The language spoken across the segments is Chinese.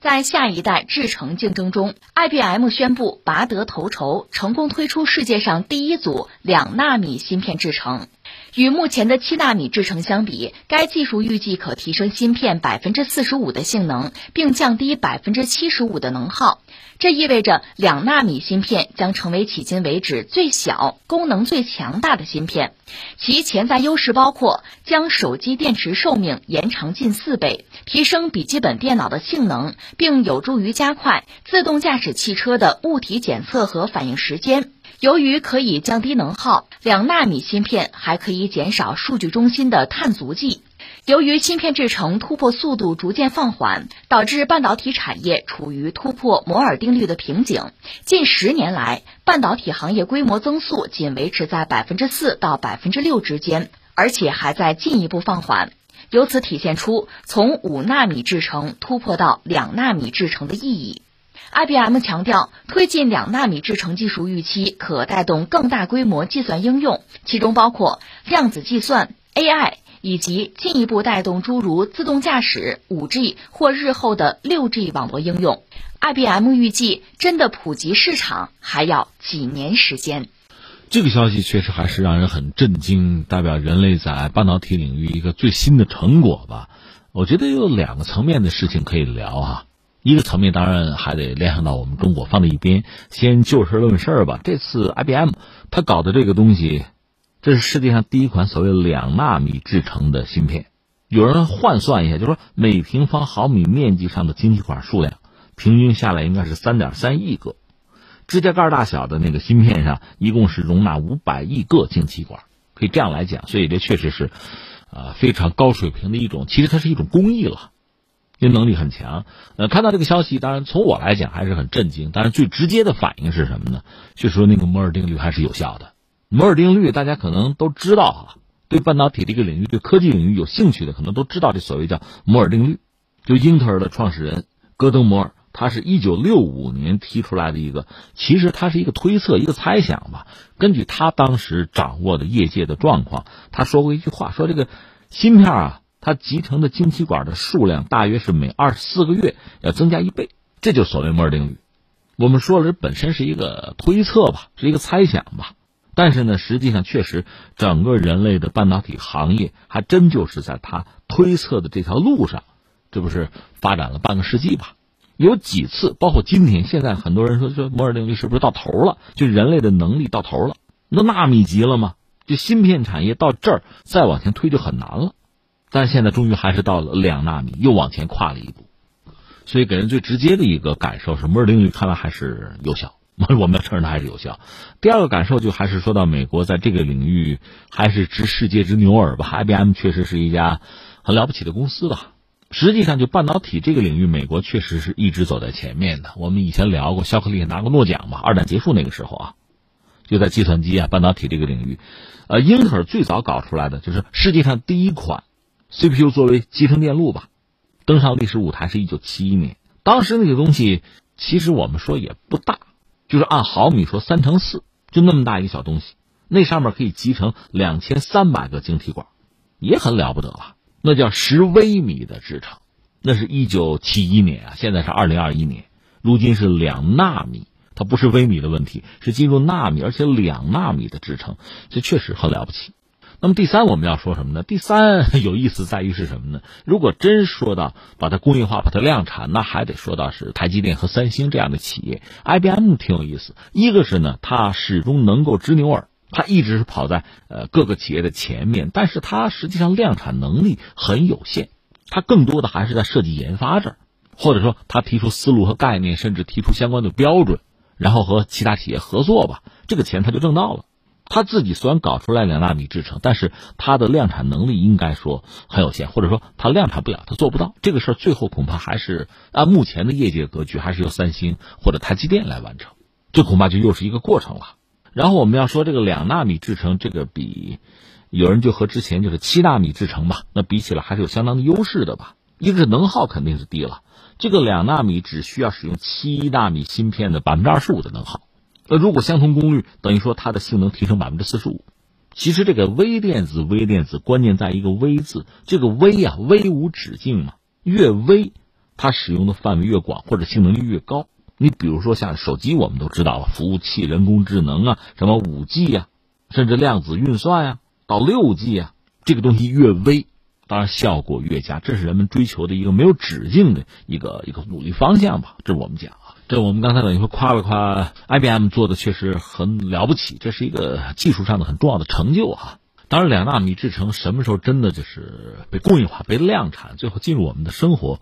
在下一代制程竞争中，IBM 宣布拔得头筹，成功推出世界上第一组两纳米芯片制程。与目前的七纳米制程相比，该技术预计可提升芯片百分之四十五的性能，并降低百分之七十五的能耗。这意味着两纳米芯片将成为迄今为止最小、功能最强大的芯片。其潜在优势包括将手机电池寿命延长近四倍，提升笔记本电脑的性能，并有助于加快自动驾驶汽车的物体检测和反应时间。由于可以降低能耗，两纳米芯片还可以减少数据中心的碳足迹。由于芯片制程突破速度逐渐放缓，导致半导体产业处于突破摩尔定律的瓶颈。近十年来，半导体行业规模增速仅维持在百分之四到百分之六之间，而且还在进一步放缓。由此体现出从五纳米制程突破到两纳米制程的意义。IBM 强调，推进两纳米制程技术预期可带动更大规模计算应用，其中包括量子计算、AI。以及进一步带动诸如自动驾驶、五 G 或日后的六 G 网络应用。IBM 预计，真的普及市场还要几年时间。这个消息确实还是让人很震惊，代表人类在半导体领域一个最新的成果吧。我觉得有两个层面的事情可以聊哈。一个层面当然还得联想到我们中国放在一边，先就事论事吧。这次 IBM 他搞的这个东西。这是世界上第一款所谓两纳米制成的芯片，有人换算一下，就说每平方毫米面积上的晶体管数量，平均下来应该是三点三亿个，指甲盖大小的那个芯片上，一共是容纳五百亿个晶体管，可以这样来讲，所以这确实是，啊非常高水平的一种，其实它是一种工艺了，因为能力很强。呃，看到这个消息，当然从我来讲还是很震惊，但是最直接的反应是什么呢？就说那个摩尔定律还是有效的。摩尔定律大家可能都知道啊，对半导体这个领域、对科技领域有兴趣的，可能都知道这所谓叫摩尔定律。就英特尔的创始人戈登·摩尔，他是一九六五年提出来的一个，其实他是一个推测、一个猜想吧。根据他当时掌握的业界的状况，他说过一句话，说这个芯片啊，它集成的晶体管的数量大约是每二十四个月要增加一倍，这就所谓摩尔定律。我们说了，这本身是一个推测吧，是一个猜想吧。但是呢，实际上确实，整个人类的半导体行业还真就是在他推测的这条路上，这不是发展了半个世纪吧？有几次，包括今天，现在很多人说说摩尔定律是不是到头了？就人类的能力到头了？那纳米级了吗？就芯片产业到这儿再往前推就很难了。但现在终于还是到了两纳米，又往前跨了一步。所以给人最直接的一个感受是，摩尔定律看来还是有效。我们要承认它还是有效。第二个感受就还是说到美国在这个领域还是知世界之牛耳吧。IBM 确实是一家很了不起的公司吧。实际上，就半导体这个领域，美国确实是一直走在前面的。我们以前聊过，肖克利拿过诺奖嘛。二战结束那个时候啊，就在计算机啊、半导体这个领域，呃，英特尔最早搞出来的就是世界上第一款 CPU 作为集成电路吧，登上历史舞台是一九七一年。当时那个东西其实我们说也不大。就是按毫米说，三乘四，就那么大一个小东西，那上面可以集成两千三百个晶体管，也很了不得了。那叫十微米的制程，那是一九七一年啊，现在是二零二一年，如今是两纳米，它不是微米的问题，是进入纳米，而且两纳米的制程，这确实很了不起。那么第三我们要说什么呢？第三有意思在于是什么呢？如果真说到把它工业化、把它量产，那还得说到是台积电和三星这样的企业。IBM 挺有意思，一个是呢，它始终能够执牛耳，它一直是跑在呃各个企业的前面，但是它实际上量产能力很有限，它更多的还是在设计研发这儿，或者说它提出思路和概念，甚至提出相关的标准，然后和其他企业合作吧，这个钱它就挣到了。他自己虽然搞出来两纳米制程，但是他的量产能力应该说很有限，或者说他量产不了，他做不到这个事儿。最后恐怕还是按目前的业界格局，还是由三星或者台积电来完成。这恐怕就又是一个过程了。然后我们要说这个两纳米制程，这个比有人就和之前就是七纳米制程吧，那比起来还是有相当的优势的吧。一个是能耗肯定是低了，这个两纳米只需要使用七纳米芯片的百分之二十五的能耗。那如果相同功率，等于说它的性能提升百分之四十五。其实这个微电子，微电子关键在一个“微”字，这个“微”啊，微无止境嘛，越微，它使用的范围越广，或者性能就越高。你比如说像手机，我们都知道了，服务器、人工智能啊，什么五 G 呀，甚至量子运算呀，到六 G 呀，这个东西越微，当然效果越佳，这是人们追求的一个没有止境的一个一个努力方向吧。这是我们讲，这我们刚才等于说夸了夸 IBM 做的确实很了不起，这是一个技术上的很重要的成就哈。当然，两纳米制程什么时候真的就是被工业化、被量产，最后进入我们的生活？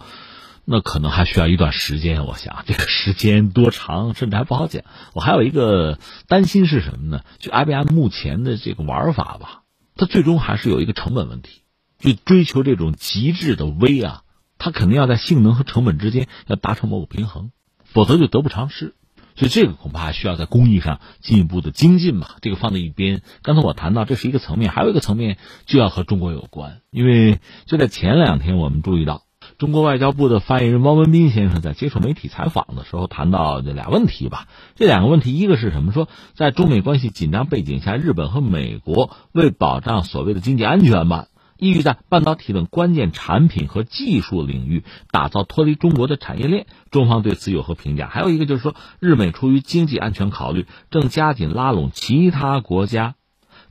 那可能还需要一段时间，我想这个时间多长，甚至还不好讲。我还有一个担心是什么呢？就 IBM 目前的这个玩法吧，它最终还是有一个成本问题。就追求这种极致的微啊，它肯定要在性能和成本之间要达成某个平衡，否则就得不偿失。所以这个恐怕需要在工艺上进一步的精进吧。这个放在一边。刚才我谈到这是一个层面，还有一个层面就要和中国有关，因为就在前两天我们注意到。中国外交部的发言人汪文斌先生在接受媒体采访的时候谈到这俩问题吧。这两个问题，一个是什么？说在中美关系紧张背景下，日本和美国为保障所谓的经济安全吧，意欲在半导体等关键产品和技术领域打造脱离中国的产业链。中方对此有何评价？还有一个就是说，日美出于经济安全考虑，正加紧拉拢其他国家，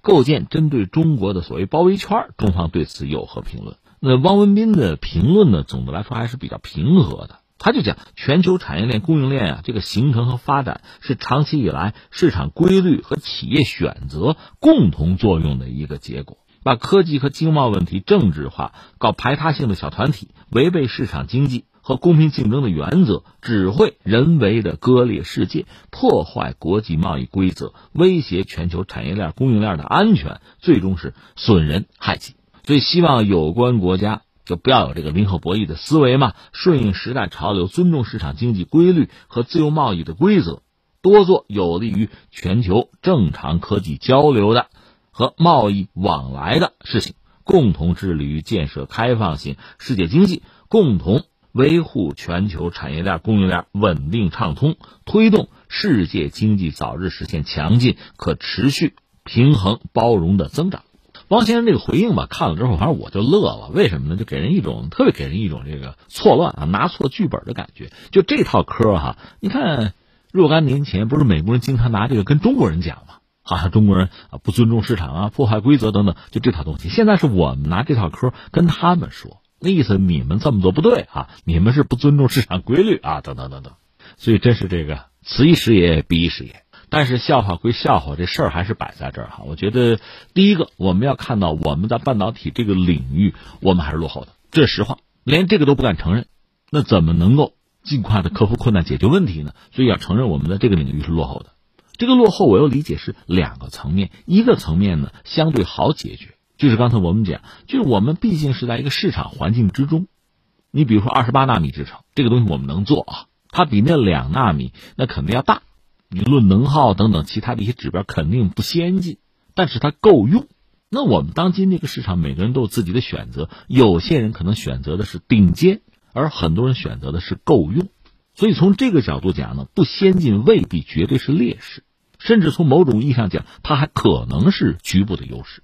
构建针对中国的所谓包围圈。中方对此有何评论？那汪文斌的评论呢？总的来说还是比较平和的。他就讲，全球产业链供应链啊，这个形成和发展是长期以来市场规律和企业选择共同作用的一个结果。把科技和经贸问题政治化，搞排他性的小团体，违背市场经济和公平竞争的原则，只会人为的割裂世界，破坏国际贸易规则，威胁全球产业链供应链的安全，最终是损人害己。所以，希望有关国家就不要有这个零和博弈的思维嘛，顺应时代潮流，尊重市场经济规律和自由贸易的规则，多做有利于全球正常科技交流的和贸易往来的事情，共同致力于建设开放型世界经济，共同维护全球产业链供应链稳定畅通，推动世界经济早日实现强劲、可持续、平衡、包容的增长。汪先生这个回应吧，看了之后，反正我就乐了。为什么呢？就给人一种特别给人一种这个错乱啊，拿错剧本的感觉。就这套嗑哈，你看若干年前不是美国人经常拿这个跟中国人讲吗？好像中国人啊不尊重市场啊，破坏规则等等，就这套东西。现在是我们拿这套嗑跟他们说，那意思你们这么做不对啊，你们是不尊重市场规律啊，等等等等。所以真是这个此一时也，彼一时也。但是笑话归笑话，这事儿还是摆在这儿哈。我觉得，第一个我们要看到我们在半导体这个领域，我们还是落后的，这是实话。连这个都不敢承认，那怎么能够尽快的克服困难、解决问题呢？所以要承认我们的这个领域是落后的。这个落后，我又理解是两个层面。一个层面呢，相对好解决，就是刚才我们讲，就是我们毕竟是在一个市场环境之中。你比如说二十八纳米制程这个东西，我们能做啊，它比那两纳米那肯定要大。你论能耗等等其他的一些指标肯定不先进，但是它够用。那我们当今这个市场，每个人都有自己的选择，有些人可能选择的是顶尖，而很多人选择的是够用。所以从这个角度讲呢，不先进未必绝对是劣势，甚至从某种意义上讲，它还可能是局部的优势。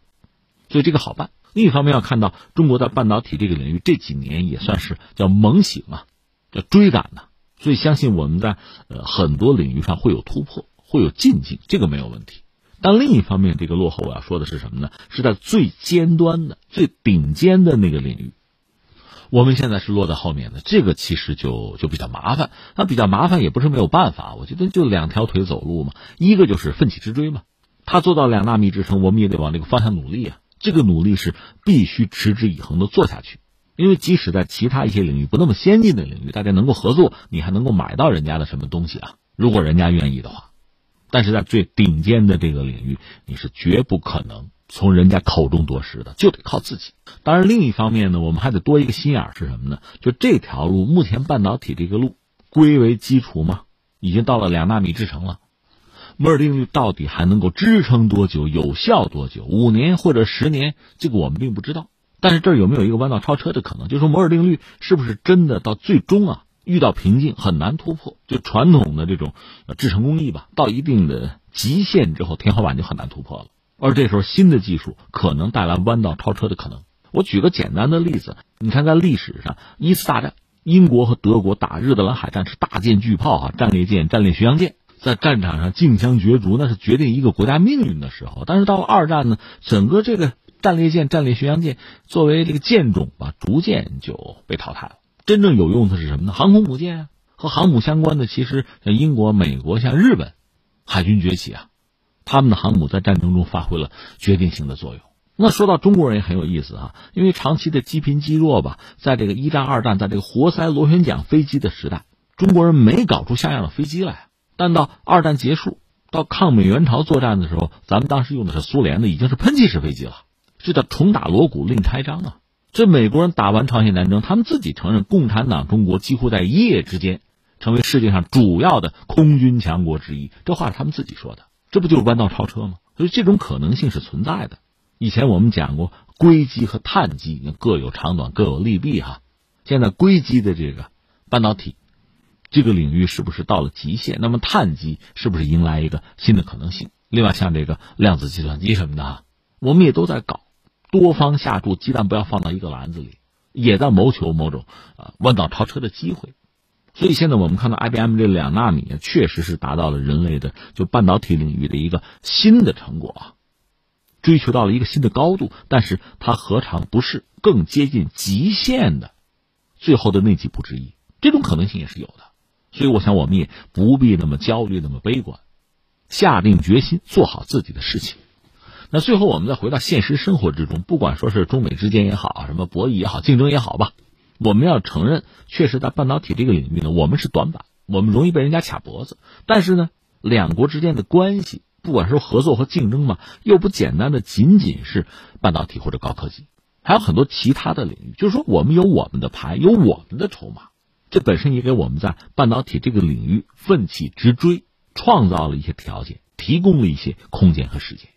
所以这个好办。另一方面要看到中国在半导体这个领域这几年也算是叫猛醒啊，叫追赶呢。所以，相信我们在呃很多领域上会有突破，会有进境，这个没有问题。但另一方面，这个落后我要说的是什么呢？是在最尖端的、最顶尖的那个领域，我们现在是落在后面的。这个其实就就比较麻烦。那比较麻烦也不是没有办法，我觉得就两条腿走路嘛。一个就是奋起直追嘛。他做到两纳米制程，我们也得往这个方向努力啊。这个努力是必须持之以恒的做下去。因为即使在其他一些领域不那么先进的领域，大家能够合作，你还能够买到人家的什么东西啊？如果人家愿意的话，但是在最顶尖的这个领域，你是绝不可能从人家口中夺食的，就得靠自己。当然，另一方面呢，我们还得多一个心眼是什么呢？就这条路，目前半导体这个路归为基础嘛，已经到了两纳米制程了，摩尔定律到底还能够支撑多久，有效多久？五年或者十年？这个我们并不知道。但是这儿有没有一个弯道超车的可能？就是说摩尔定律是不是真的到最终啊遇到瓶颈很难突破？就传统的这种制程工艺吧，到一定的极限之后，天花板就很难突破了。而这时候新的技术可能带来弯道超车的可能。我举个简单的例子，你看在历史上一次大战英国和德国打日德兰海战是大舰巨炮啊，战列舰、战列巡洋舰在战场上竞相角逐，那是决定一个国家命运的时候。但是到了二战呢，整个这个战列舰、战列巡洋舰作为这个舰种吧，逐渐就被淘汰了。真正有用的是什么呢？航空母舰啊，和航母相关的，其实像英国、美国、像日本，海军崛起啊，他们的航母在战争中发挥了决定性的作用。那说到中国人也很有意思啊，因为长期的积贫积弱吧，在这个一战、二战，在这个活塞螺旋桨飞机的时代，中国人没搞出像样的飞机来。但到二战结束，到抗美援朝作战的时候，咱们当时用的是苏联的，已经是喷气式飞机了，这叫重打锣鼓另开张啊。这美国人打完朝鲜战争，他们自己承认，共产党中国几乎在一夜之间成为世界上主要的空军强国之一。这话是他们自己说的，这不就是弯道超车吗？所以这种可能性是存在的。以前我们讲过，硅基和碳基各有长短，各有利弊哈。现在硅基的这个半导体这个领域是不是到了极限？那么碳基是不是迎来一个新的可能性？另外，像这个量子计算机什么的哈，我们也都在搞，多方下注，鸡蛋不要放到一个篮子里，也在谋求某种啊弯道超车的机会。所以现在我们看到 IBM 这两纳米确实是达到了人类的就半导体领域的一个新的成果啊。追求到了一个新的高度，但是它何尝不是更接近极限的最后的那几步之一？这种可能性也是有的。所以，我想我们也不必那么焦虑，那么悲观，下定决心做好自己的事情。那最后，我们再回到现实生活之中，不管说是中美之间也好，什么博弈也好，竞争也好吧，我们要承认，确实在半导体这个领域呢，我们是短板，我们容易被人家卡脖子。但是呢，两国之间的关系。不管是合作和竞争嘛，又不简单的仅仅是半导体或者高科技，还有很多其他的领域。就是说，我们有我们的牌，有我们的筹码，这本身也给我们在半导体这个领域奋起直追创造了一些条件，提供了一些空间和时间。